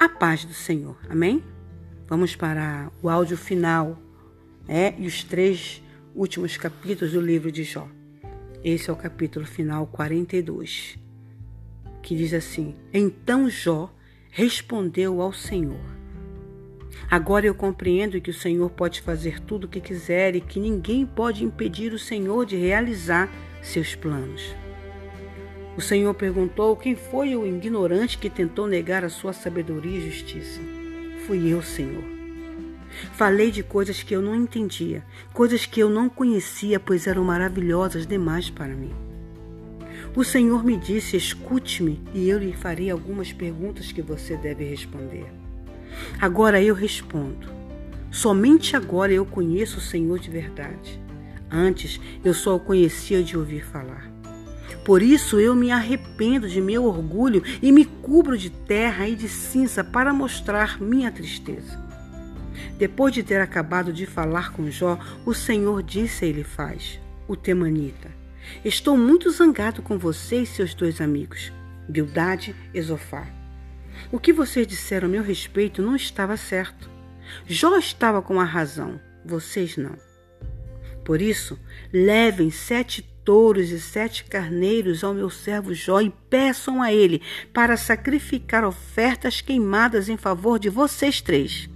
a paz do Senhor. Amém? Vamos para o áudio final é, e os três últimos capítulos do livro de Jó. Esse é o capítulo final 42, que diz assim: Então Jó respondeu ao Senhor. Agora eu compreendo que o Senhor pode fazer tudo o que quiser e que ninguém pode impedir o Senhor de realizar seus planos. O Senhor perguntou: Quem foi o ignorante que tentou negar a sua sabedoria e justiça? Fui eu, Senhor. Falei de coisas que eu não entendia, coisas que eu não conhecia, pois eram maravilhosas demais para mim. O Senhor me disse: Escute-me, e eu lhe farei algumas perguntas que você deve responder. Agora eu respondo. Somente agora eu conheço o Senhor de verdade. Antes eu só o conhecia de ouvir falar. Por isso eu me arrependo de meu orgulho e me cubro de terra e de cinza para mostrar minha tristeza. Depois de ter acabado de falar com Jó, o Senhor disse a Elifaz, o temanita: Estou muito zangado com você e seus dois amigos, Bildade e Zofar. O que vocês disseram a meu respeito não estava certo. Jó estava com a razão, vocês não. Por isso, levem sete touros e sete carneiros ao meu servo Jó e peçam a ele para sacrificar ofertas queimadas em favor de vocês três.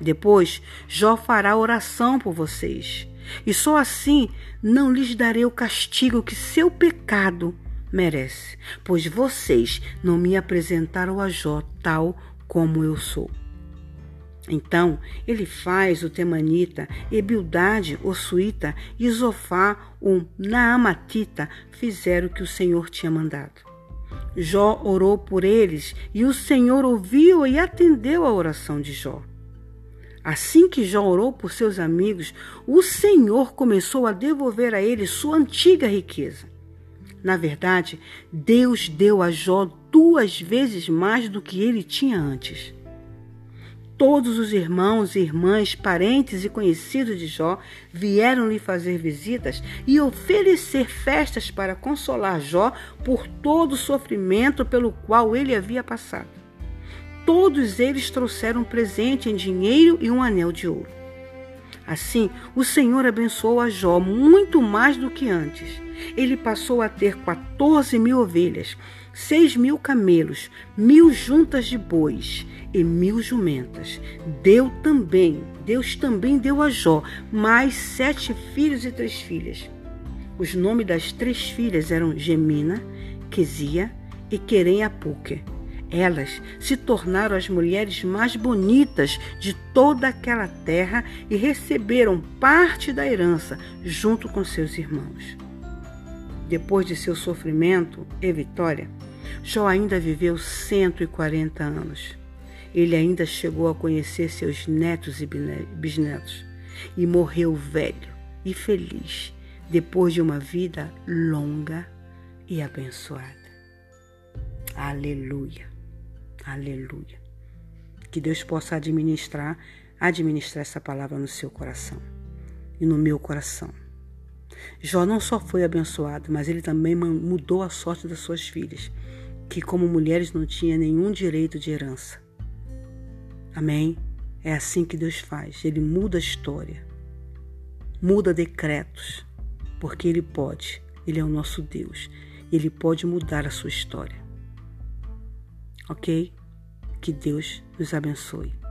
Depois, Jó fará oração por vocês, e só assim não lhes darei o castigo que seu pecado merece, pois vocês não me apresentaram a Jó tal como eu sou. Então ele faz o Temanita, e Bildade, o Suíta, e Zofá, o Naamatita, fizeram o que o Senhor tinha mandado. Jó orou por eles, e o Senhor ouviu e atendeu a oração de Jó. Assim que Jó orou por seus amigos, o Senhor começou a devolver a eles sua antiga riqueza. Na verdade, Deus deu a Jó duas vezes mais do que ele tinha antes. Todos os irmãos, irmãs, parentes e conhecidos de Jó vieram lhe fazer visitas e oferecer festas para consolar Jó por todo o sofrimento pelo qual ele havia passado. Todos eles trouxeram um presente em dinheiro e um anel de ouro. Assim, o Senhor abençoou a Jó muito mais do que antes. Ele passou a ter 14 mil ovelhas, seis mil camelos, mil juntas de bois e mil jumentas. Deu também, Deus também deu a Jó mais sete filhos e três filhas. Os nomes das três filhas eram Gemina, Quesia e Querem Apuque. Elas se tornaram as mulheres mais bonitas de toda aquela terra e receberam parte da herança junto com seus irmãos. Depois de seu sofrimento e vitória, Jó ainda viveu 140 anos. Ele ainda chegou a conhecer seus netos e bisnetos e morreu velho e feliz depois de uma vida longa e abençoada. Aleluia. Aleluia. Que Deus possa administrar, administrar essa palavra no seu coração e no meu coração. Jó não só foi abençoado, mas ele também mudou a sorte das suas filhas, que como mulheres não tinham nenhum direito de herança. Amém? É assim que Deus faz. Ele muda a história, muda decretos, porque Ele pode. Ele é o nosso Deus. Ele pode mudar a sua história. Ok? Que Deus nos abençoe.